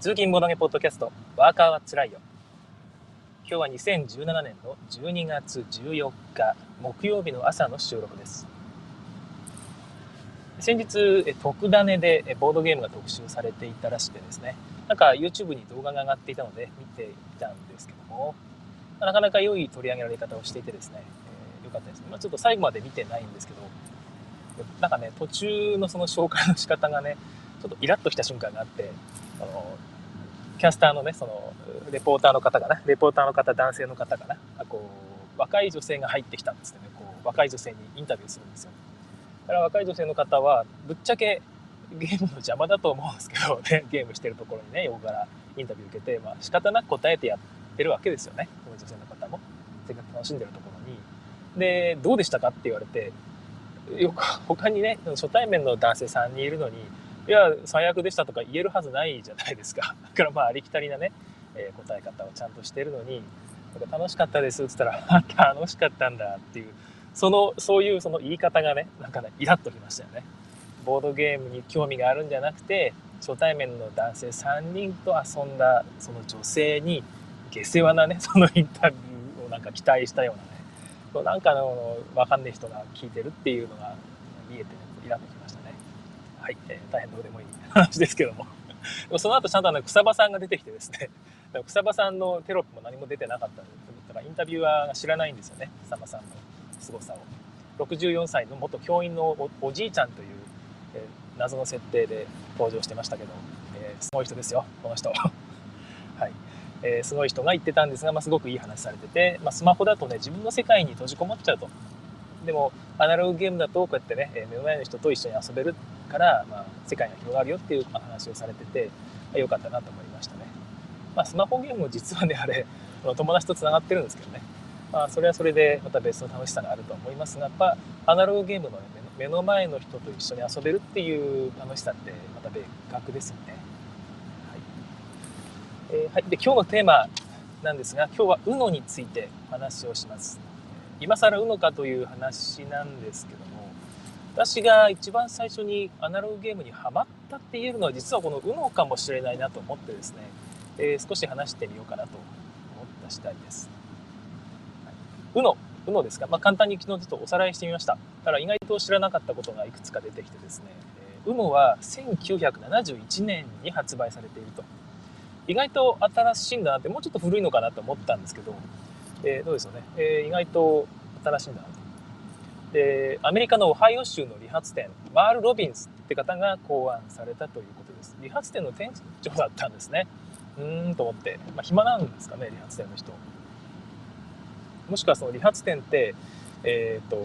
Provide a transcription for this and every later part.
通勤ボドゲポッドキャスト、ワーカーはつらいよ。今日は2017年の12月14日、木曜日の朝の収録です。先日、特ダネでボードゲームが特集されていたらしくてですね、なんか YouTube に動画が上がっていたので見ていたんですけども、なかなか良い取り上げられ方をしていてですね、えー、よかったですね。まあ、ちょっと最後まで見てないんですけど、なんかね、途中のその紹介の仕方がね、ちょっとイラッとした瞬間があって、あの、キャスターのね、その、レポーターの方がね、レポーターの方、男性の方がね、こう、若い女性が入ってきたんですね、こう、若い女性にインタビューするんですよ。だから若い女性の方は、ぶっちゃけゲームの邪魔だと思うんですけどね、ゲームしてるところにね、横からインタビュー受けて、まあ仕方なく答えてやってるわけですよね、この女性の方も。せっかく楽しんでるところに。で、どうでしたかって言われて、よく他にね初対面の男性3人いるのにいや最悪でしたとか言えるはずないじゃないですか。だからまあありきたりなね、えー、答え方をちゃんとしてるのになんか楽しかったですっつったら 楽しかったんだっていうそのそういうその言い方がねなんかねイラッときましたよね。ボードゲームに興味があるんじゃなくて初対面の男性3人と遊んだその女性に下世話なね そのインタビューをなんか期待したようなね。なんかの分かんない人が聞いてるっていうのが見えて、ね、イラッときました。はい、えー、大変どうでもいい話ですけども。でもその後ちゃんとあの草場さんが出てきてですね、草場さんのテロップも何も出てなかっただからインタビュアーが知らないんですよね、草場さんの凄さを。64歳の元教員のおじいちゃんという、えー、謎の設定で登場してましたけど、えー、すごい人ですよ、この人。はいえー、すごい人が言ってたんですが、まあ、すごくいい話されてて、まあ、スマホだとね自分の世界に閉じこもっちゃうとでもアナログゲームだとこうやってね目の前の人と一緒に遊べるから、まあ、世界が広がるよっていう話をされててあ良かったなと思いましたね、まあ、スマホゲームも実はねあれ 友達とつながってるんですけどね、まあ、それはそれでまた別の楽しさがあると思いますがやっぱアナログゲームの、ね、目の前の人と一緒に遊べるっていう楽しさってまた別格ですよね。はい。えー、はい、で今日のテーマなんですが今日は UNO について話をします。今更 UNO かという話なんですけど私が一番最初にアナログゲームにハマったって言えるのは実はこの UNO かもしれないなと思ってですね、えー、少し話してみようかなと思った次第です、UNO UNO ですか、まあ、簡単に昨日ちょっとおさらいしてみました。ただ意外と知らなかったことがいくつか出てきてですね UNO は1971年に発売されていると。意外と新しいんだなってもうちょっと古いのかなと思ったんですけど、えー、どうですよね、えー、意外と新しいんだなと。でアメリカのオハイオ州の理髪店マール・ロビンスって方が考案されたということです。理髪店の店長だったんですね。うーんと思って、まあ、暇なんですかね理髪店の人。もしくはその理髪店ってえーと、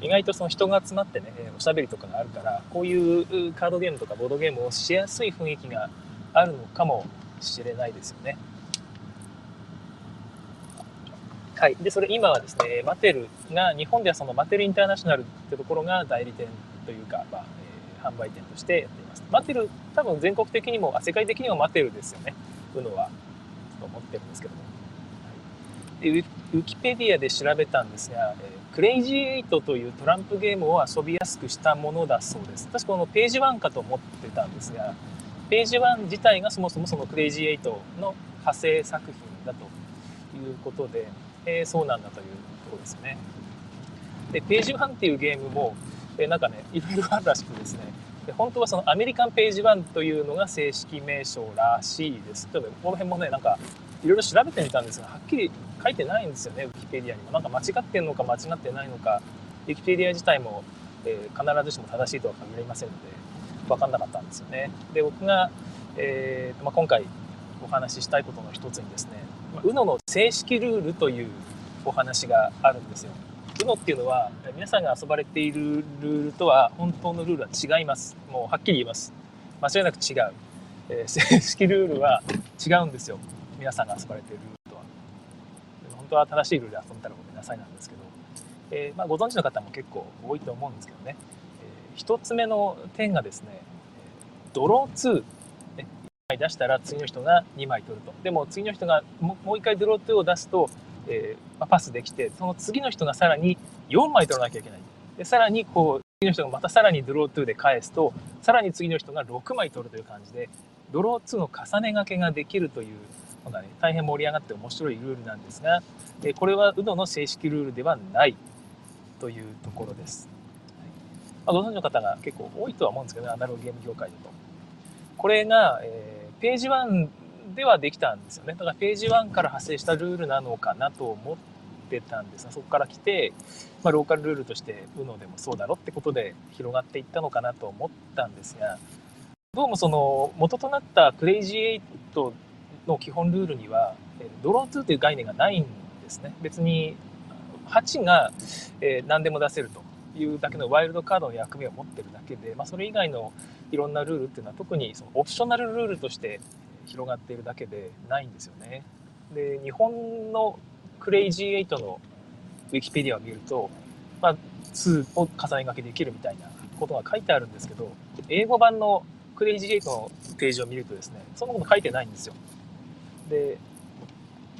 意外とその人が集まってねおしゃべりとかがあるからこういうカードゲームとかボードゲームをしやすい雰囲気があるのかもしれないですよね。はい、でそれ今はですねマテルが日本ではそのマテルインターナショナルってところが代理店というか、まあえー、販売店としてやっています。マテル多分全国的にもあ世界的にもマテルですよね。UNO はと思ってるんですけども、はい、でウィキペディアで調べたんですが、えー、クレイジーエイトというトランプゲームを遊びやすくしたものだそうです。確かこのページ1かと思ってたんですがページ1自体がそもそもそのクレイジーエイトの派生作品だということで、えー、そうなんだというところですね。で、ページ1っていうゲームも、えー、なんかね、いろいろあるらしくですね、で本当はそのアメリカンページ1というのが正式名称らしいです。ちょっとこの辺もね、なんかいろいろ調べてみたんですが、はっきり書いてないんですよね、ウィキペディアにも。なんか間違ってんのか間違ってないのか、ウィキペディア自体も、えー、必ずしも正しいとは限りませんので、分かんなかったんですよね。で僕が、えーまあ、今回お話ししたいことの一つにですね UNO の正式ルールというお話があるんですよ。UNO っていうのは皆さんが遊ばれているルールとは本当のルールは違います。もうはっきり言います。間違いなく違う。えー、正式ルールは違うんですよ。皆さんが遊ばれているルールとは。本当は正しいルールで遊んだらごめんなさいなんですけど、えーまあ、ご存知の方も結構多いと思うんですけどねえ。1つ目の点がですね、ドロー2、枚出したら次の人が2枚取ると。でも次の人がもう1回ドロー2を出すと、えー、パスできて、その次の人がさらに4枚取らなきゃいけない。で、さらにこう、次の人がまたさらにドロー2で返すと、さらに次の人が6枚取るという感じで、ドロー2の重ね掛けができるというのがね、大変盛り上がって面白いルールなんですが、えこれは UNO の正式ルールではないというところです。はいま、ご存知の方が結構多いとは思うんですけどね、アナログゲーム業界だと。これが、えー、ページ1ではできたんですよね。だからページ1から派生したルールなのかなと思ってたんですが、そこから来て、まあ、ローカルルールとして UNO でもそうだろってことで広がっていったのかなと思ったんですが、どうもその元となったクレイジーエイトの基本ルールには、ドロー2という概念がないんですね。別に8が何でも出せるというだけのワイルドカードの役目を持ってるだけで、まあ、それ以外のいろんなルールっていうのは特にそのオプショナルルールとして広がっているだけでないんですよね。で日本のクレイジー8のウィキペディアを見ると、まあ、2を重ね掛けできるみたいなことが書いてあるんですけど英語版のクレイジー8のページを見るとですねそんなこと書いてないんですよ。で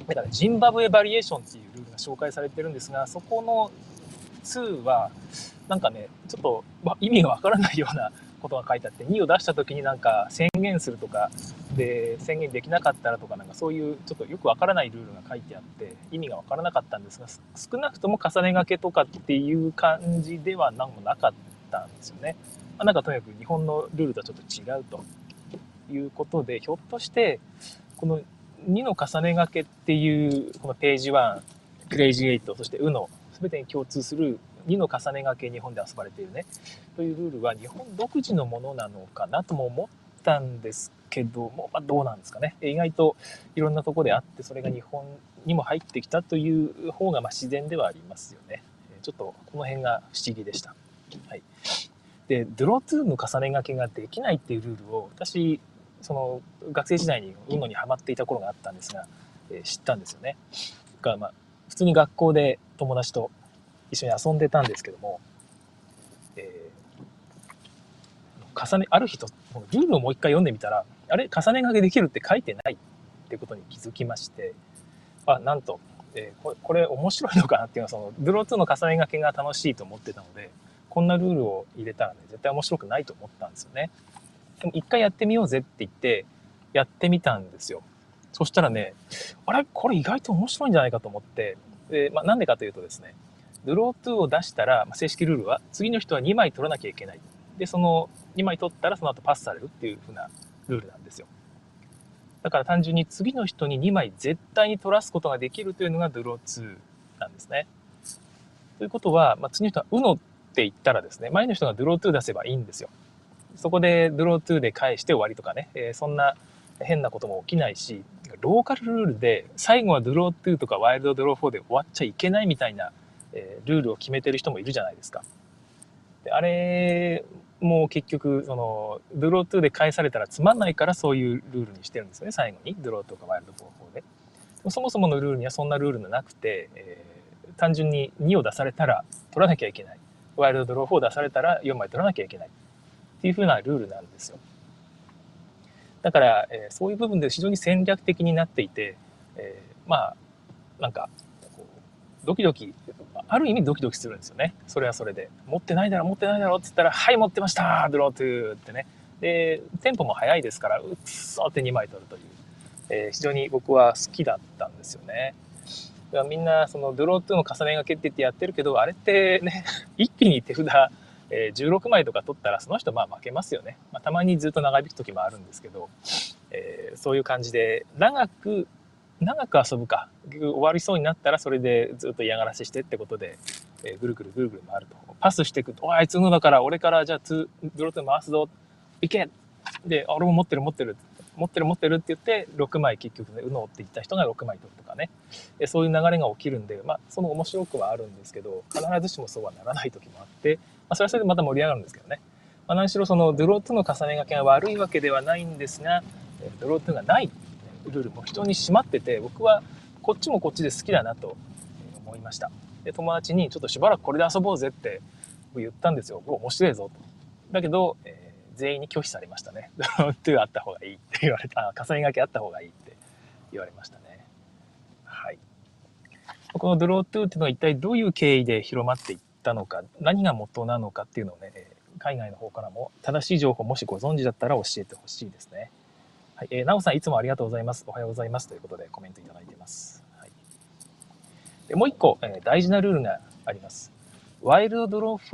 だからジンバブエバリエーションっていうルールが紹介されてるんですがそこの2はなんかねちょっと、ま、意味がわからないようなことが書いてあって2を出した時になんか宣言するとかで宣言できなかったらとかなんかそういうちょっとよくわからないルールが書いてあって意味がわからなかったんですが少なくとも重ね掛けとかっていう感じでは何もなかったんですよね。まあ、なんかとにかく日本のルールとはちょっと違うということでひょっとしてこの2の重ね掛けっていうこのページ1クレイジー8そして UNO 全てに共通する2の重ね掛け日本で遊ばれているね。というルールは日本独自のものなのかなとも思ったんですけども、まあ、どうなんですかね。意外といろんなとこであってそれが日本にも入ってきたという方がま自然ではありますよね。ちょっとこの辺が不思議でした、はい、でドロー2の重ね掛けができないっていうルールを私その学生時代に UNO にはまっていた頃があったんですが、えー、知ったんですよね。がまあ普通に学校で友達と一緒に遊んでたんですけども、えー、重ね、ある日と、ルールをもう一回読んでみたら、あれ、重ね掛けできるって書いてないってことに気づきまして、あ、なんと、えー、これ、これ面白いのかなっていうのは、その、ドロー2の重ね掛けが楽しいと思ってたので、こんなルールを入れたらね、絶対面白くないと思ったんですよね。でも一回やってみようぜって言って、やってみたんですよ。そしたらね、あれ？これ意外と面白いんじゃないかと思って、で、まあ、なんでかというとですね、ドロー2を出したら、まあ、正式ルールは、次の人は2枚取らなきゃいけない。で、その2枚取ったらその後パスされるっていう風なルールなんですよ。だから単純に次の人に2枚絶対に取らすことができるというのがドロー2なんですね。ということは、まあ、次の人は UNO って言ったらですね、前の人がドロー2出せばいいんですよ。そこでドロー2で返して終わりとかね、えー、そんな変なことも起きないし、ローカルルールで最後はドロー2とかワイルドドロー4で終わっちゃいけないみたいなえー、ルールを決めてる人もいるじゃないですか。であれも結局そのドロー2で返されたらつまんないからそういうルールにしてるんですよね最後にドローとかワイルド4で。そもそものルールにはそんなルールがなくて、えー、単純に2を出されたら取らなきゃいけないワイルドドロー4出されたら4枚取らなきゃいけないっていう風なルールなんですよ。だから、えー、そういう部分で非常に戦略的になっていて、えー、まあなんかこうドキドキある意味ドキドキするんですよね。それはそれで。持ってないだろ、持ってないだろって言ったら、はい、持ってましたドロートゥーってね。で、テンポも速いですから、うっそって2枚取るという、えー、非常に僕は好きだったんですよね。みんな、そのドロートゥーの重ねがけってってやってるけど、あれってね、一気に手札、えー、16枚とか取ったら、その人まあ負けますよね。まあ、たまにずっと長引く時もあるんですけど、えー、そういう感じで、長く長く遊ぶか終わりそうになったらそれでずっと嫌がらせしてってことで、えー、ぐるぐるぐるぐる回るとパスしていくと「おあいつのだから俺からじゃあ2ドロート回すぞ行け!」で「俺も持ってる持ってる」持ってる持ってるって言って6枚結局ね「うの」って言った人が6枚取るとかねそういう流れが起きるんでまあその面白くはあるんですけど必ずしもそうはならない時もあって、まあ、それはそれでまた盛り上がるんですけどね、まあ、何しろそのドロートの重ね掛けが悪いわけではないんですがドロートがない。ルールも非常に締まってて僕はこっちもこっちで好きだなと思いました。で友達にちょっとしばらくこれで遊ぼうぜって言ったんですよ。面白いぞと。だけど、えー、全員に拒否されましたね。ドロー2あった方がいいって言われた重ね掛けあった方がいいって言われましたね。はい。このドロー2っていうのは一体どういう経緯で広まっていったたのか何が元なのかっていうのをね海外の方からも正しい情報もしご存知だったら教えてほしいですねはい、えー、なおさんいつもありがとうございます。おはようございます。ということでコメントいただいてます。はい、でもう一個、えー、大事なルールがあります。ワイルドドロー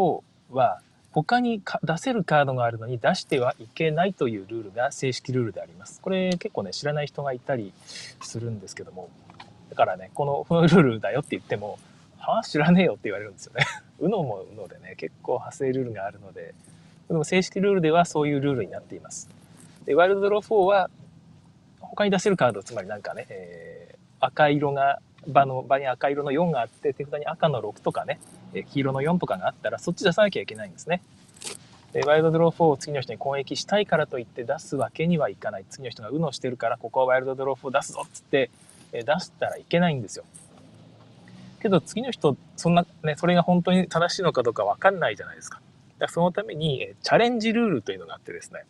4は他に出せるカードがあるのに出してはいけないというルールが正式ルールであります。これ結構ね、知らない人がいたりするんですけども、だからね、この このルールだよって言っても、はあ、知らねえよって言われるんですよね。うのもうのでね、結構派生ルールがあるので、でも正式ルールではそういうルールになっています。で、ワイルドドロー4は他に出せるカード、つまりなんかね、えー、赤色が、場の場に赤色の4があって、手札に赤の6とかね、黄色の4とかがあったら、そっち出さなきゃいけないんですね。でワイルドドロー4を次の人に攻撃したいからといって出すわけにはいかない。次の人が UNO してるから、ここはワイルドドロー4出すぞっつって、え出したらいけないんですよ。けど次の人、そんな、ね、それが本当に正しいのかどうかわかんないじゃないですか。だそのために、えチャレンジルールというのがあってですね。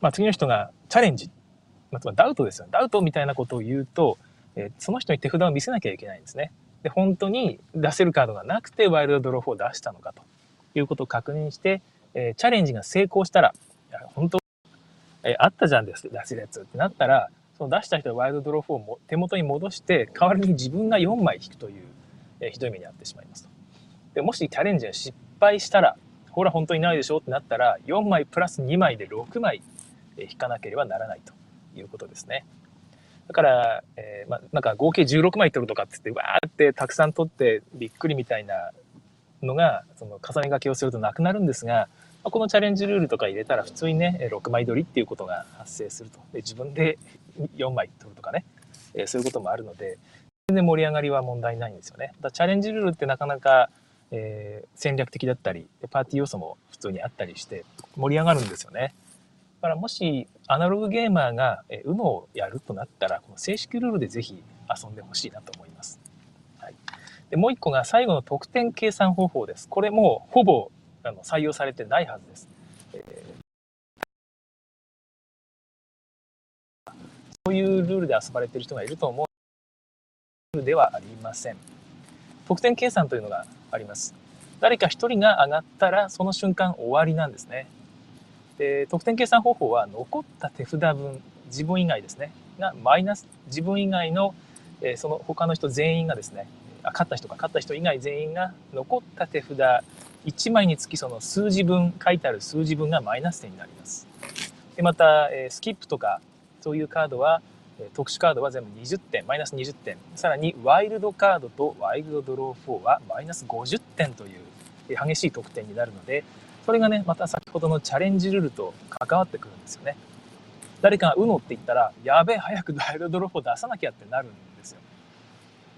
まあ次の人がチャレンジ、まあ、つまりダウトですよ。ダウトみたいなことを言うと、えその人に手札を見せなきゃいけないんですね。で、本当に出せるカードがなくてワイルドドロー4を出したのかということを確認して、えチャレンジが成功したら、本当、えあったじゃんです、出せるやつってなったら、その出した人はワイルドドロー4を手元に戻して、代わりに自分が4枚引くという、えひどい目に遭ってしまいますと。で、もしチャレンジが失敗したら、ほら本当にないでしょってなったら、4枚プラス2枚で6枚引かなければならないということですね。だから、えー、ま、なんか合計16枚取るとかって言って、わーってたくさん取ってびっくりみたいなのが、その重ね掛けをするとなくなるんですが、このチャレンジルールとか入れたら普通にね、6枚取りっていうことが発生すると。で自分で4枚取るとかね、えー、そういうこともあるので、全然盛り上がりは問題ないんですよね。だチャレンジルールってなかなか、えー、戦略的だったり、パーティー要素も普通にあったりして盛り上がるんですよね。だからもしアナログゲーマーが UNO をやるとなったら、この正式ルールでぜひ遊んでほしいなと思います。はい、でもう一個が最後の得点計算方法です。これもほぼあの採用されてないはずです。えー、そういうルールで遊ばれている人がいると思うルールではありません。得点計算というのがあります。誰か一人が上がったらその瞬間終わりなんですね。で得点計算方法は残った手札分自分以外ですねがマイナス自分以外の、えー、その他の人全員がですねあ勝った人か勝った人以外全員が残った手札1枚につきその数字分書いてある数字分がマイナス点になりますでまた、えー、スキップとかそういうカードは特殊カードは全部20点マイナス20点さらにワイルドカードとワイルドドロー4はマイナス50点という激しい得点になるのでそれがね、また先ほどのチャレンジルールと関わってくるんですよね。誰かが UNO って言ったら、やべえ、早くダイルドロップを出さなきゃってなるんですよ。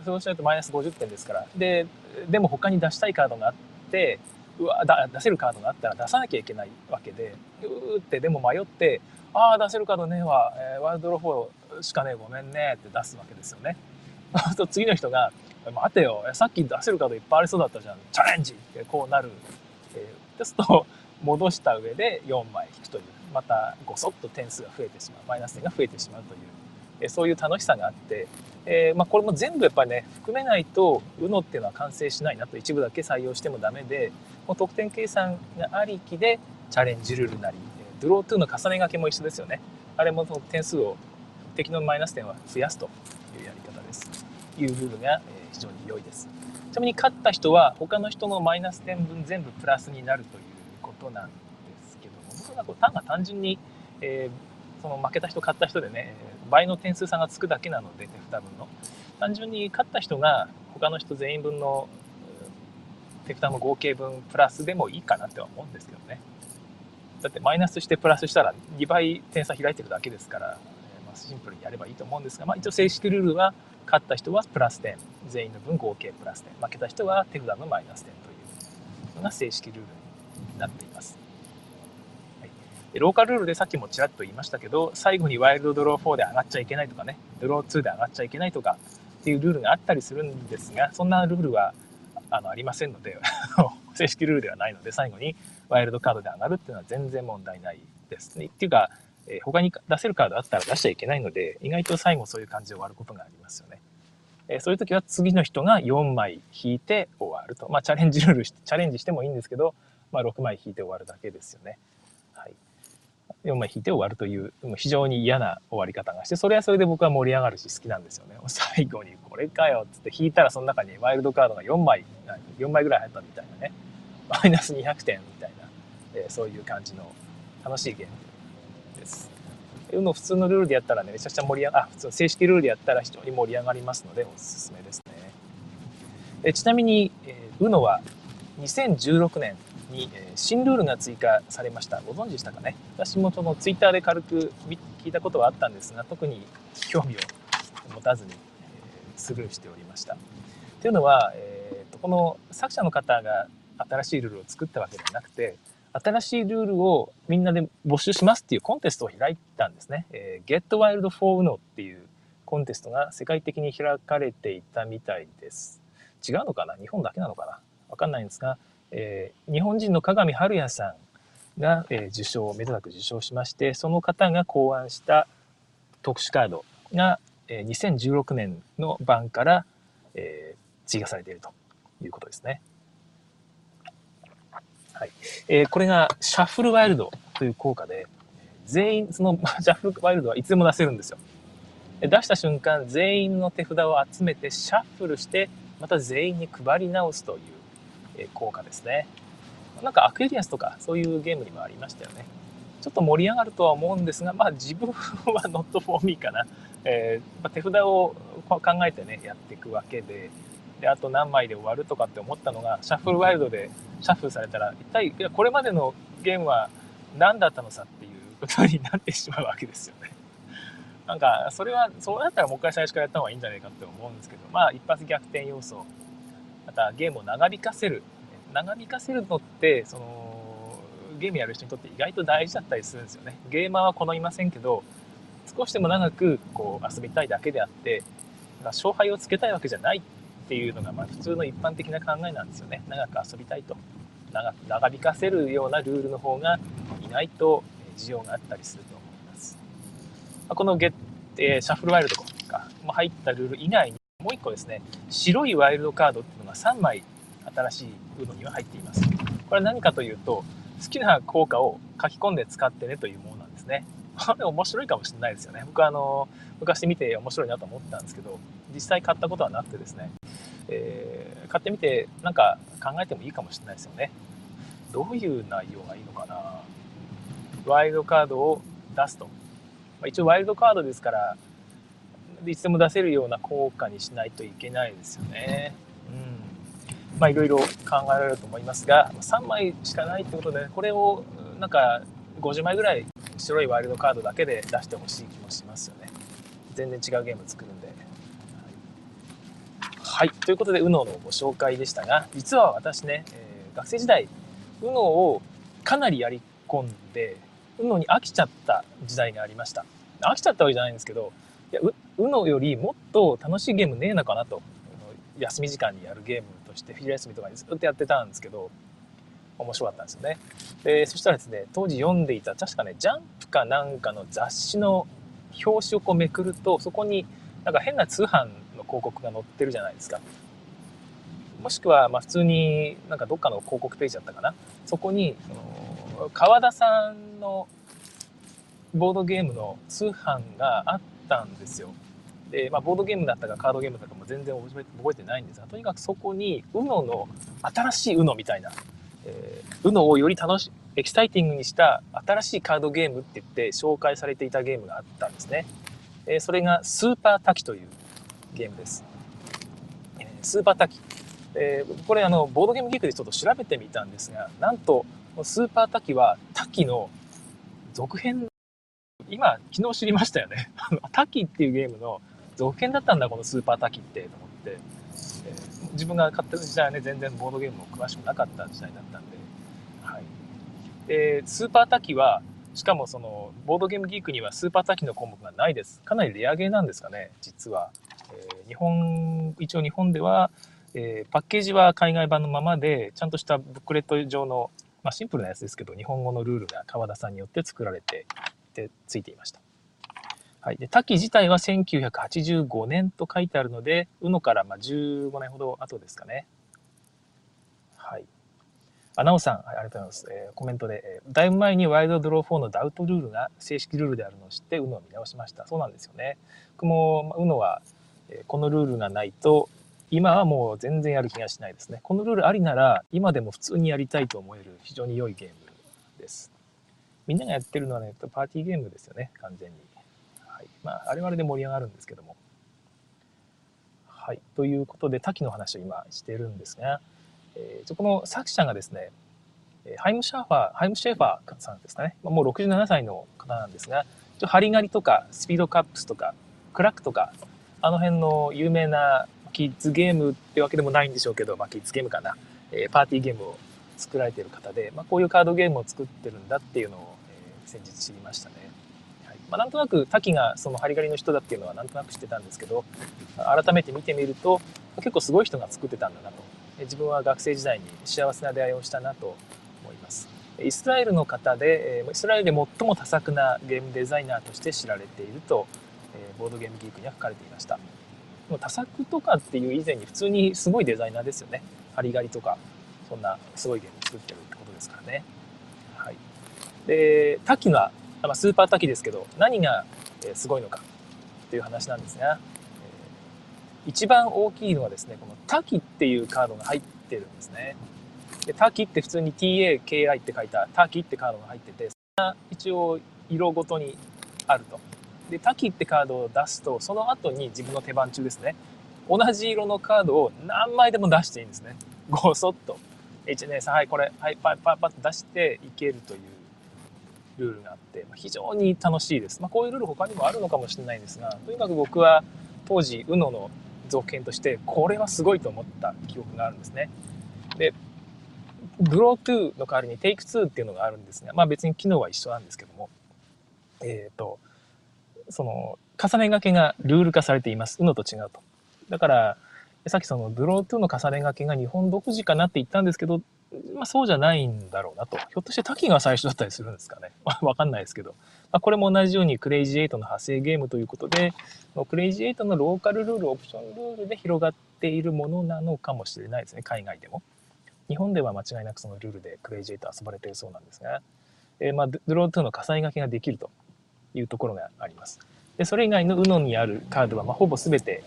そうしないとマイナス50点ですから。で、でも他に出したいカードがあって、うわだ出せるカードがあったら出さなきゃいけないわけで、うーってでも迷って、ああ、出せるカードねえわ、えー、ワールドロフォーしかねえ、ごめんねって出すわけですよね。そうすると次の人が、待てよ、さっき出せるカードいっぱいありそうだったじゃん、チャレンジってこうなるえテストを戻した上で4枚引くという。またごそっと点数が増えてしまう。マイナス点が増えてしまうという。えそういう楽しさがあって、えー、まあ、これも全部やっぱりね含めないと UNO っていうのは完成しないなと一部だけ採用してもダメでもう得点計算がありきでチャレンジルールなりドロートゥーの重ね掛けも一緒ですよね。あれも点数を敵のマイナス点は増やすというやり方です。いうルールが非常に良いです。ちなみに勝った人は他の人のマイナス点分全部プラスになるということなんですけども僕はこう単が単純に、えー、その負けた人勝った人でね倍の点数差がつくだけなので手札分の。単純に勝った人が他の人全員分の手札の合計分プラスでもいいかなっては思うんですけどね。だってマイナスしてプラスしたら2倍点差開いてるだけですから、まあ、シンプルにやればいいと思うんですが、まあ、一応正式ルールは勝った人はプラス点。全員の分合計プラス点。負けた人は手札のマイナス点というのが正式ルールになっています、ローカルルールでさっきもちらっと言いましたけど最後にワイルドドロー4で上がっちゃいけないとかねドロー2で上がっちゃいけないとかっていうルールがあったりするんですがそんなルールはあのありませんので 正式ルールではないので最後にワイルドカードで上がるっていうのは全然問題ないですね。っていうかえー、他に出せるカードあったら出しちゃいけないので、意外と最後そういう感じで終わることがありますよね。え、そういう時は次の人が4枚引いて終わると。まあチャレンジルールチャレンジしてもいいんですけど、まあ6枚引いて終わるだけですよね。4枚引いて終わるという非常に嫌な終わり方がしてそれはそれで僕は盛り上がるし好きなんですよね最後にこれかよっつって引いたらその中にワイルドカードが4枚4枚ぐらい入ったみたいなねマイナス200点みたいな、え、そういう感じの楽しいゲームです UNO 普通のルールでやったらねめちゃくちゃ盛り上があ普通の正式ルールでやったら非常に盛り上がりますのでおすすめですねえちなみに、えー、UNO は2016年に、え新ルールが追加されました。ご存知でしたかね？私もそのツイッターで軽く聞いたことはあったんですが、特に興味を持たずに、えスルーしておりました。というのは、えーと、この作者の方が新しいルールを作ったわけではなくて、新しいルールをみんなで募集しますっていうコンテストを開いたんですね。えー、Get Wild for Uno っていうコンテストが世界的に開かれていたみたいです。違うのかな？日本だけなのかな？わかんないんですが、えー、日本人の鏡春也さんが、えー、受賞をめでたく受賞しましてその方が考案した特殊カードが、えー、2016年の版から、えー、追加されているということですね。はいえー、これがシャッフルワイルドという効果で全員その シャッフルワイルドはいつでも出せるんですよ。出した瞬間全員の手札を集めてシャッフルしてまた全員に配り直すという効果ですね。なんかアクエリアスとかそういうゲームにもありましたよね。ちょっと盛り上がるとは思うんですが、まあ自分は not for me かな。えー、ま、手札を考えてね、やっていくわけで、で、あと何枚で終わるとかって思ったのが、シャッフルワイルドでシャッフルされたら、一体、いや、これまでのゲームは何だったのさっていうことになってしまうわけですよね。なんか、それは、そうだったらもう一回最初からやった方がいいんじゃないかって思うんですけど、まあ一発逆転要素またゲームを長引かせる。長引かせるのってそのゲームやる人にとって意外と大事だったりするんですよね。ゲーマーは好みませんけど少しでも長くこう遊びたいだけであって勝敗をつけたいわけじゃないっていうのがまあ普通の一般的な考えなんですよね。長く遊びたいと。長長引かせるようなルールの方が意外と需要があったりすると思います。このゲッ、え、シャッフルワイルドとかも入ったルール以外にもう1個ですね、白いワイルドカードっていうのが3枚新しいのには入っています。これは何かというと、好きな効果を書き込んで使ってねというものなんですね。これ面白いかもしれないですよね。僕はあの、昔見て面白いなと思ったんですけど、実際買ったことはなくてですね、えー、買ってみてなんか考えてもいいかもしれないですよね。どういう内容がいいのかなワイルドカードを出すと。まあ、一応ワイルドカードですから、いつでも出せるような効果にしないといけないですよね。うん。まあいろいろ考えられると思いますが、3枚しかないってことで、これをなんか50枚ぐらい白いワイルドカードだけで出してほしい気もしますよね。全然違うゲーム作るんで。はい。ということで、UNO のご紹介でしたが、実は私ね、えー、学生時代、UNO をかなりやり込んで、UNO に飽きちゃった時代がありました。飽きちゃったわけじゃないんですけど、いや、UNO よりもっと楽しいゲームねえのかなと。休み時間にやるゲームとして昼休みとかにずっとやってたんですけど、面白かったんですよね。で、そしたらですね、当時読んでいた、確かね、ジャンプかなんかの雑誌の表紙をこうめくると、そこになんか変な通販の広告が載ってるじゃないですか。もしくは、まあ普通になんかどっかの広告ページだったかな。そこに、その川田さんのボードゲームの通販があっったんですよ。で、まあ、ボードゲームだったかカードゲームだったかも全然覚えてないんですが、とにかくそこに UNO の新しい UNO みたいな、えー、UNO をより楽しい、エキサイティングにした新しいカードゲームって言って紹介されていたゲームがあったんですね。えー、それがスーパータキというゲームです。えー、スーパータキ。えー、これあの、ボードゲームギークでちょっと調べてみたんですが、なんと、スーパータキはタキの続編今、昨日知りましたよね。タキっていうゲームの続編だったんだ、このスーパータキって、と思って。えー、自分が買ってる時代はね、全然ボードゲームも詳しくなかった時代だったんで。はい。で、スーパータキは、しかもその、ボードゲームギークにはスーパータキの項目がないです。かなりレアゲーなんですかね、実は。えー、日本、一応日本では、えー、パッケージは海外版のままで、ちゃんとしたブックレット上の、まあ、シンプルなやつですけど、日本語のルールが川田さんによって作られてってついていました。はい。で、滝自体は1985年と書いてあるので、UNO からまあ15年ほど後ですかね。はい。アナウンさん、ありがとうございます。えー、コメントで、えー、だいぶ前にワイルドドロー4のダウトルールが正式ルールであるのを知って、UNO を見直しました。そうなんですよね。僕も、UNO は、えー、このルールがないと、今はもう全然やる気がしないですね。このルールありなら、今でも普通にやりたいと思える非常に良いゲームです。みんながやってるのはね、パーティーゲームですよね、完全に。はい。まあ、あれはあれで盛り上がるんですけども。はい。ということで、多岐の話を今してるんですが、えー、この作者がですね、ハイムシャーファー、ハイムシェーファーさんですかね。もう67歳の方なんですが、ちょハリガリとかスピードカップスとかクラックとか、あの辺の有名なキッズゲームってわけでもないんでしょうけど、まあ、キッズゲームかな、えー、パーティーゲームを作られている方で、まあ、こういうカードゲームを作ってるんだっていうのを、えー、先日知りましたね。はいまあ、なんとなく滝がそのハリガリの人だっていうのはなんとなく知ってたんですけど、改めて見てみると結構すごい人が作ってたんだなと。自分は学生時代に幸せな出会いをしたなと思います。イスラエルの方で、イスラエルで最も多作なゲームデザイナーとして知られていると、ボードゲームギークには書かれていました。多作とかっていう以前に普通にすごいデザイナーですよね。ハリガリとか、そんなすごいゲームを作ってるってことですからね。はい。で、滝は、まあ、スーパー滝ですけど、何がすごいのかっていう話なんですが、一番大きいのはですね、この滝っていうカードが入ってるんですね。で、滝って普通に TAKI って書いた滝ってカードが入ってて、それが一応色ごとにあると。で、滝ってカードを出すと、その後に自分の手番中ですね。同じ色のカードを何枚でも出していいんですね。ごそっと。1年さん、はい、これ、はい、パッパッパッと出していけるというルールがあって、まあ非常に楽しいです。まあ、こういうルール他にもあるのかもしれないんですが、とにかく僕は当時、UNO の続編として、これはすごいと思った記憶があるんですね。で、グロー2の代わりにテイク2っていうのがあるんですが、まあ別に機能は一緒なんですけども、えっ、ー、と、その、重ね掛けがルール化されています。UNO と違うと。だから、さっきそのドロー2の重ね掛けが日本独自かなって言ったんですけど、まあそうじゃないんだろうなと。ひょっとして滝が最初だったりするんですかね。わかんないですけど。まあ、これも同じようにクレイジー8の派生ゲームということで、クレイジー8のローカルルール、オプションルールで広がっているものなのかもしれないですね、海外でも。日本では間違いなくそのルールでクレイジー8遊ばれているそうなんですが、えー、まあドロー2の重ね掛けができるというところがあります。でそれ以外の UNO にあるカードは、まあ、ほぼ全て、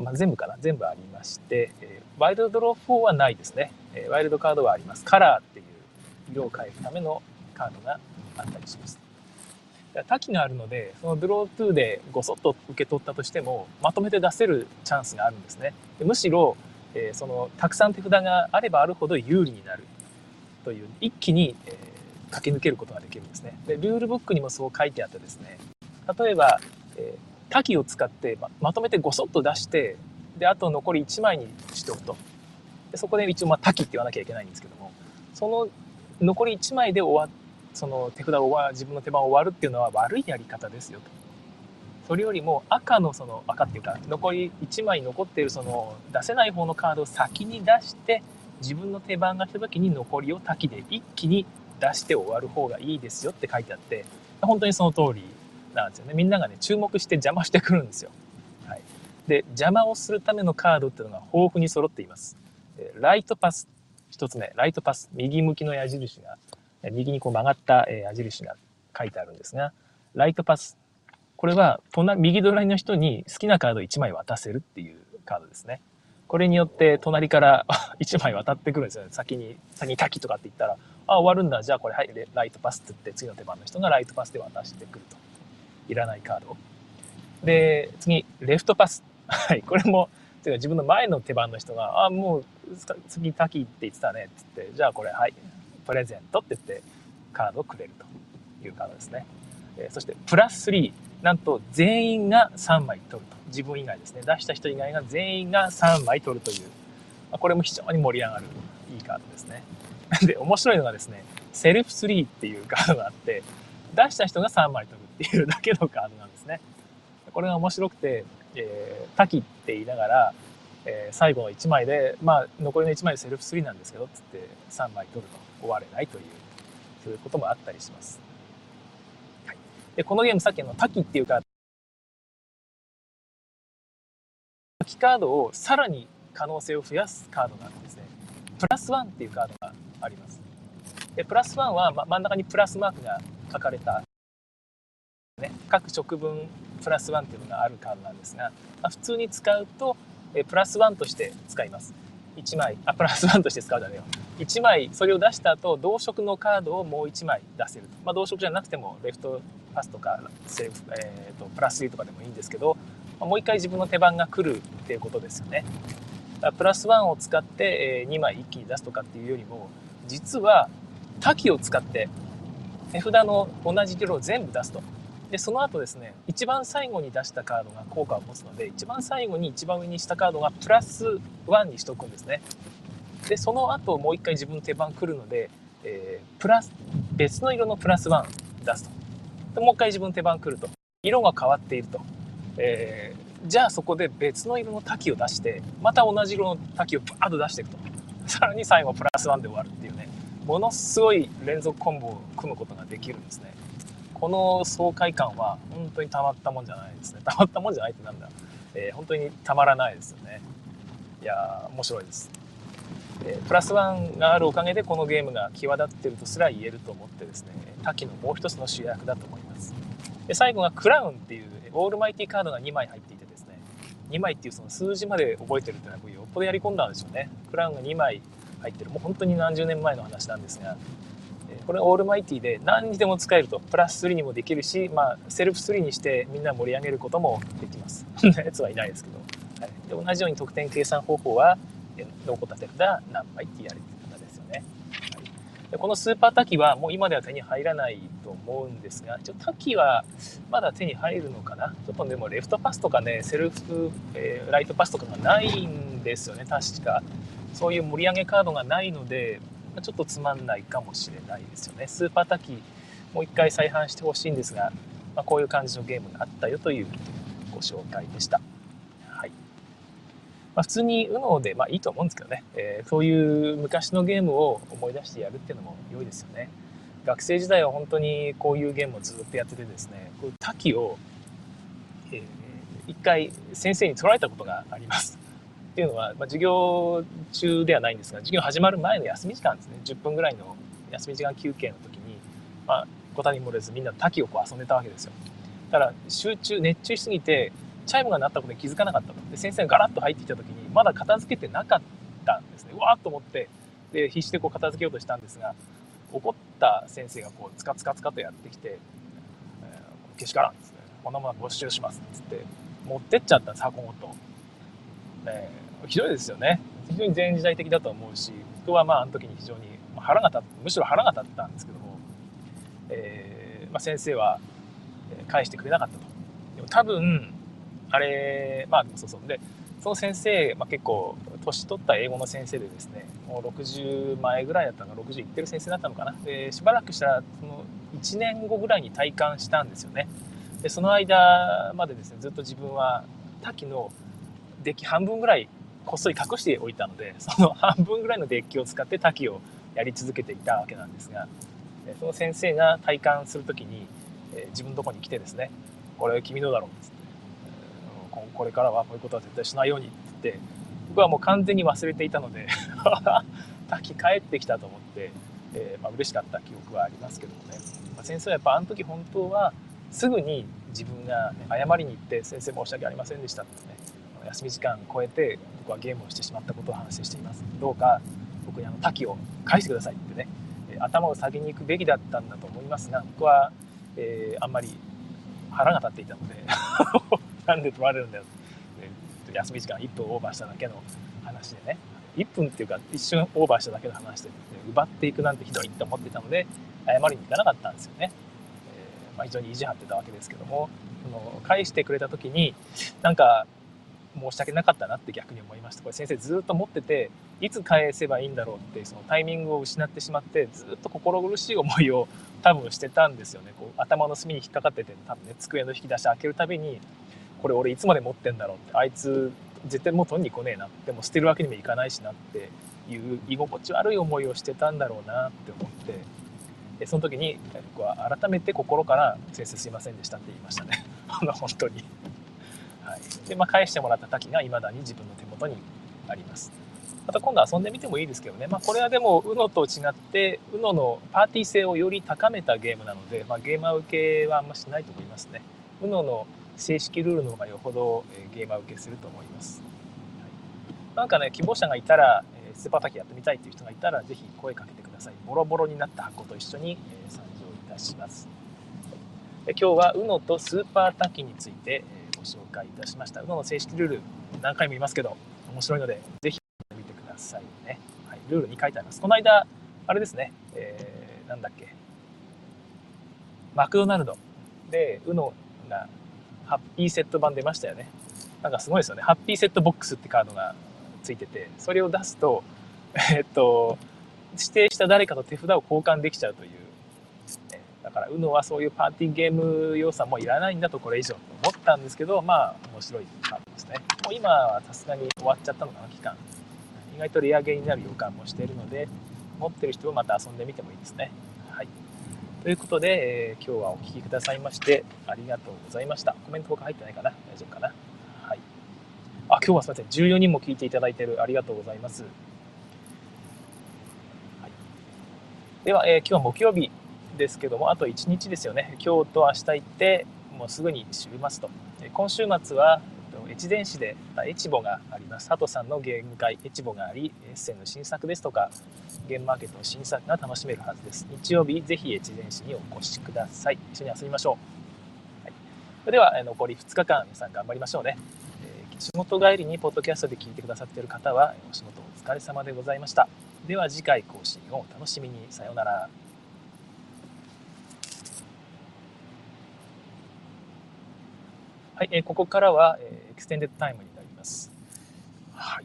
まあ、全部かな？全部ありまして、えー、ワイルドドロー4はないですね、えー、ワイルドカードはあります。カラーっていう色を変えるためのカードがあったりします。多岐があるのでそのドロー2でごそっと受け取ったとしてもまとめて出せるチャンスがあるんですね。でむしろ、えー、そのたくさん手札があればあるほど有利になるという一気に、えー、駆け抜けることができるんですね。でルールブックにもそう書いてあってですね例えばえー、多岐を使ってままとめてごそっと出してであと残り1枚にしておくと。でそこで一応まあ多岐って言わなきゃいけないんですけども。その残り1枚で終わその手札を自分の手番を終わるっていうのは悪いやり方ですよと。それよりも赤のその赤っていうか残り1枚残っているその出せない方のカードを先に出して自分の手番が来た時に残りを多岐で一気に出して終わる方がいいですよって書いてあって。本当にその通りなんですよね。みんながね、注目して邪魔してくるんですよ。はい。で、邪魔をするためのカードっていうのが豊富に揃っています。ライトパス。一つ目、ライトパス。右向きの矢印が、右にこう曲がった矢印が書いてあるんですが、ライトパス。これは、隣、右隣の人に好きなカード1枚渡せるっていうカードですね。これによって隣から 1枚渡ってくるんですよね。先に、先に滝とかって言ったら、あ、終わるんだ。じゃあこれはい、ライトパスって言って次の手番の人がライトパスで渡してくると。いらないカード。で、次、レフトパス。はい、これも、てか自分の前の手番の人が、あ、もう次滝って言ってたねって言って、じゃあこれ、はい、プレゼントって言ってカードをくれるというカードですね。えそして、プラス3。なんと全員が3枚取ると。自分以外ですね。出した人以外が全員が3枚取るという、まこれも非常に盛り上がるいいカードですね。で、面白いのがですね、セルフ3っていうカードがあって、出した人が3枚取るっていうだけのカードなんですね。これが面白くて、えー、滝って言いながら、えー、最後の1枚で、まあ、残りの1枚でセルフ3なんですけど、つって3枚取ると終われないという、そういうこともあったりします。はい、でこのゲームさっきの滝っていうカード、滝カードをさらに可能性を増やすカードがあるんですね。プラスワンっていうカードがあります。でプラス1は、ま、真ん中にプラスマークが書かれた、ね、各直分プラス1っていうのがあるカードなんですが、まあ、普通に使うとえプラス1として使います。1枚あプラス1として使うだねよ。1枚それを出した後同色のカードをもう1枚出せる、まあ、同色じゃなくてもレフトパスとかセーフ、えーと、プラス3とかでもいいんですけど、まあ、もう1回自分の手番が来るっていうことですよね。プラス1を使って、え2枚一気に出すとかっていうよりも実は多岐を使って手札の同じ色を全部出すと。でその後ですね一番最後に出したカードが効果を持つので一番最後に一番上にしたカードがプラス1にしとくんですね。でその後もう一回自分の手番来るので、えー、プラス別の色のプラス1出すと。でもう一回自分の手番来ると。色が変わっていると、えー、じゃあそこで別の色の滝を出してまた同じ色の滝をバーッと出していくと。さらに最後プラス1で終わるっていうね。ものすごい連続コンボを組むことができるんですね。この爽快感は本当にたまったもんじゃないですね。たまったもんじゃないってなんだ、えー、本当にたまらないですよね。いや面白いです、えー、プラスワンがあるおかげでこのゲームが際立ってるとすら言えると思ってですね多岐のもう一つの主役だと思います。で最後がクラウンっていうオールマイティカードが2枚入っていてですね2枚っていうその数字まで覚えてるっていうのはよっぽどやり込んだんでしょうね。クラウンが2枚入ってる。もう本当に何十年前の話なんですがこれオールマイティで何にでも使えると。プラス3にもできるし、まあ、セルフ3にしてみんな盛り上げることもできます。そんなやつはいないですけど、はい、で同じように得点計算方法は残った手札何枚ってやるって方ですよね、はい、でこのスーパータキはもう今では手に入らないと思うんですが一応タキはまだ手に入るのかな。ちょっとでもレフトパスとかねセルフ、えー、ライトパスとかがないんですよね確か。そういう盛り上げカードがないのでちょっとつまんないかもしれないですよね。スーパータキもう一回再販してほしいんですが、まあ、こういう感じのゲームがあったよというご紹介でした。はいまあ、普通に UNO で、まあ、いいと思うんですけどね、えー、そういう昔のゲームを思い出してやるっていうのも良いですよね。学生時代は本当にこういうゲームをずっとやっててですね、こういう多岐を、えー、一回先生に取られたことがあります。っていうのは、まあ、授業中ではないんですが授業始まる前の休み時間ですね。10分ぐらいの休み時間休憩の時に、まあ、ごたに漏れずみんな滝をこう遊んでたわけですよ。だから集中熱中しすぎてチャイムが鳴ったことに気づかなかったと。で先生がガラッと入ってきた時にまだ片付けてなかったんですね。うわーっと思ってで必死でこう片付けようとしたんですが怒った先生がこうツカツカツカとやってきて「えー、けしからん」ですね「こんなものは没収します」っつって持ってっちゃったんです箱ごと。ねひどいですよね。非常に前時代的だと思うし僕はまああの時に非常に腹が立ってむしろ腹が立ったんですけども、えー、まあ、先生は返してくれなかったと。でも多分あれまあそうそう。でその先生、まあ、結構年取った英語の先生でですねもう60前ぐらいだったのが60いってる先生だったのかな。でしばらくしたらその1年後ぐらいに体感したんですよね。でその間までですねずっと自分は多岐のデッキ半分ぐらいこっそり隠しておいたので その半分ぐらいのデッキを使って滝をやり続けていたわけなんですがその先生が体感する時に自分のとこに来てですね「これ君のだろ」うっつって「これからはこういうことは絶対しないように」って言って僕はもう完全に忘れていたので 滝帰ってきたと思って、えー、まあ嬉しかった記憶はありますけどもね、まあ、先生はやっぱあの時本当はすぐに自分が、ね、謝りに行って「先生申し訳ありませんでした」ってね休み時間超えて僕はゲームをしてしまったことを反省しています。どうか僕にあの滝を返してくださいってね頭を下げに行くべきだったんだと思いますが僕は、えー、あんまり腹が立っていたので なんで取られるんだよ。って休み時間1分オーバーしただけの話でね。1分っていうか一瞬オーバーしただけの話で、ね、奪っていくなんてひどいって思ってたので謝りに行かなかったんですよね、えーまあ、非常に意地張ってたわけですけどもその返してくれた時になんか申し訳なかったなって逆に思いました。これ先生ずっと持ってていつ返せばいいんだろうってそのタイミングを失ってしまってずっと心苦しい思いを多分してたんですよね。こう頭の隅に引っかかってて多分ね机の引き出し開けるたびにこれ俺いつまで持ってんだろうってあいつ絶対もう取りに来ねえなでも捨てるわけにもいかないしなっていう居心地悪い思いをしてたんだろうなって思ってでその時に僕は改めて心から「先生すいませんでした」って言いましたね。あの本当に。はい、で、まあ、返してもらった滝がいまだに自分の手元にあります。また今度遊んでみてもいいですけどね、まあ、これはでも UNO と違って UNO のパーティー性をより高めたゲームなので、まあ、ゲーマー受けはあんましないと思いますね。UNO の正式ルールの方がよほどゲーマー受けすると思います、はい、なんかね希望者がいたらスーパータキやってみたいという人がいたらぜひ声かけてください。ボロボロになった箱と一緒に参上いたします。今日は UNO とスーパータキについて紹介いたしました。UNO の正式ルール何回も言いますけど面白いのでぜひ見てくださいね、はい、ルールに書いてあります。この間あれですね、えー、なんだっけ。マクドナルド。で UNO がハッピーセット版出ましたよね。なんかすごいですよね。ハッピーセットボックスってカードがついててそれを出すとえっと指定した誰かと手札を交換できちゃうというだから UNO はそういうパーティーゲーム要素もいらないんだとこれ以上と思ったんですけどまあ面白いカードですね。もう今はさすがに終わっちゃったのかな期間。意外とレアゲーになる予感もしているので持ってる人はまた遊んでみてもいいですね。はい。ということで、えー、今日はお聴きくださいましてありがとうございました。コメント他入ってないかな？大丈夫かな？はい。あ今日はすいません。14人も聞いていただいてる。ありがとうございます、では、えー、今日は木曜日。ですけどもあと1日ですよね。今日と明日行ってもうすぐに週末と。今週末は越前市でエチボがあります。佐藤さんのゲーム会エチボがありエッセンの新作ですとかゲームマーケットの新作が楽しめるはずです。日曜日ぜひ越前市にお越しください。一緒に遊びましょう、はい、それでは残り2日間皆さん頑張りましょうね、仕事帰りにポッドキャストで聞いてくださっている方はお仕事お疲れ様でございました。では次回更新をお楽しみに。さようなら。はい、えー、ここからは、えー、 extended time になります。はい。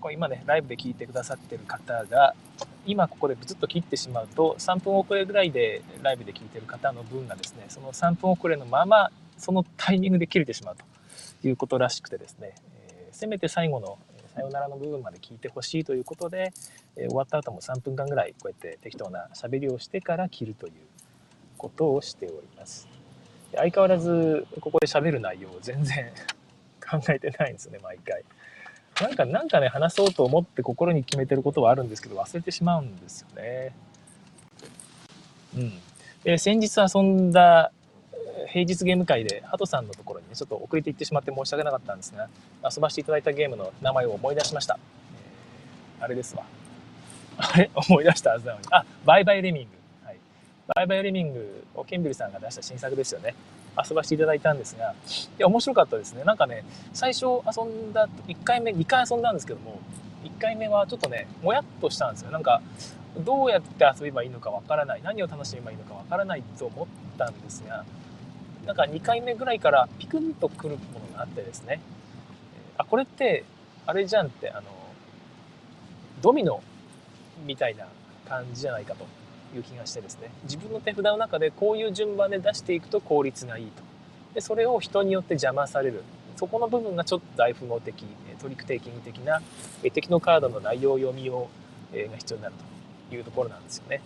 これ今ね、ライブで聞いてくださってる方が、今ここでブツッと切ってしまうと、3分遅れぐらいでライブで聞いてる方の分がですね、その3分遅れのまま、そのタイミングで切れてしまうということらしくてですね、えー、せめて最後のさよならの部分まで聞いてほしいということで、えー、終わった後も3分間ぐらいこうやって適当な喋りをしてから切るということをしております。相変わらずここで喋る内容を全然 考えてないんですよね、毎回。なんか、なんかね、話そうと思って心に決めてることはあるんですけど、忘れてしまうんですよね。うん。で、先日遊んだ平日ゲーム会で、ハトさんのところにね、ちょっと遅れて行ってしまって申し訳なかったんですが、遊ばせていただいたゲームの名前を思い出しました。えー、あれですわ。あれ思い出したはずなのに。あ、バイバイレミング。バイバイリミングをケンビルさんが出した新作ですよね。遊ばせていただいたんですが、いや、面白かったですね。なんかね、最初遊んだ、1回目、2回遊んだんですけども、1回目はちょっとね、もやっとしたんですよ。なんか、どうやって遊べばいいのかわからない、何を楽しめばいいのかわからないと思ったんですが、なんか2回目ぐらいからピクンとくるものがあってですね、あ、これって、あれじゃんって、あの、ドミノみたいな感じじゃないかと。いう気がしてですね。自分の手札の中でこういう順番で出していくと効率がいいと。でそれを人によって邪魔される。そこの部分がちょっと大富豪的トリックテイキング的な敵のカードの内容読みをが必要になるというところなんですよね。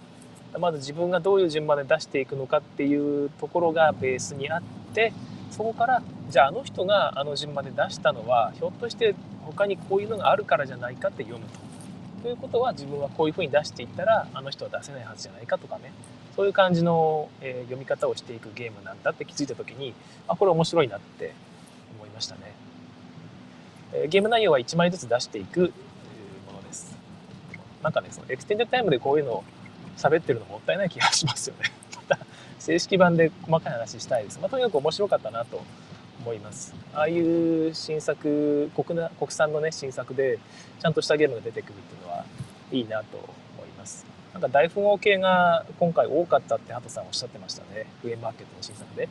まず自分がどういう順番で出していくのかっていうところがベースにあってそこからじゃああの人があの順番で出したのはひょっとして他にこういうのがあるからじゃないかって読むと。ということは自分はこういうふうに出していったらあの人は出せないはずじゃないかとかね。そういう感じの、えー、読み方をしていくゲームなんだって気づいた時にあこれ面白いなって思いましたね、えー、ゲーム内容は1枚ずつ出していくものです。なんかねその extended time でこういうのを喋ってるのもったいない気がしますよね。また正式版で細かい話したいです、まあ、とにかく面白かったなと思います。ああいう新作国な国産のね新作でちゃんとしたゲームが出てくるっていうのはいいなと思います。なんか大富豪系が今回多かったって鳩さんおっしゃってましたね。ゲームマーケットの新作で、うん、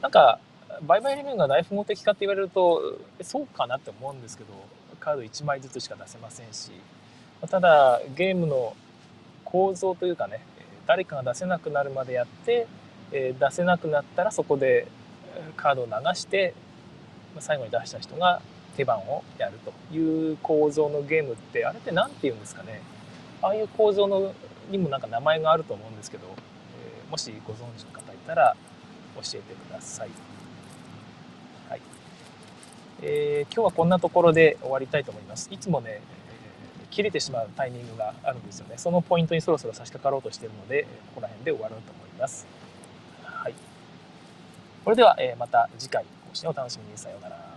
なんか売買レビューが大富豪的かって言われるとそうかなって思うんですけどカード1枚ずつしか出せませんし。ただゲームの構造というかね誰かが出せなくなるまでやって出せなくなったらそこでカードを流して最後に出した人が手番をやるという構造のゲームってあれって何て言うんですかねああいう構造のにもなんか名前があると思うんですけど、えー、もしご存知の方いたら教えてください。はいえー、今日はこんなところで終わりたいと思います。いつもね、えー、切れてしまうタイミングがあるんですよね。そのポイントにそろそろ差し掛かろうとしているので、ここら辺で終わろうと思います。それでは、えまた次回更新をお楽しみに。さようなら。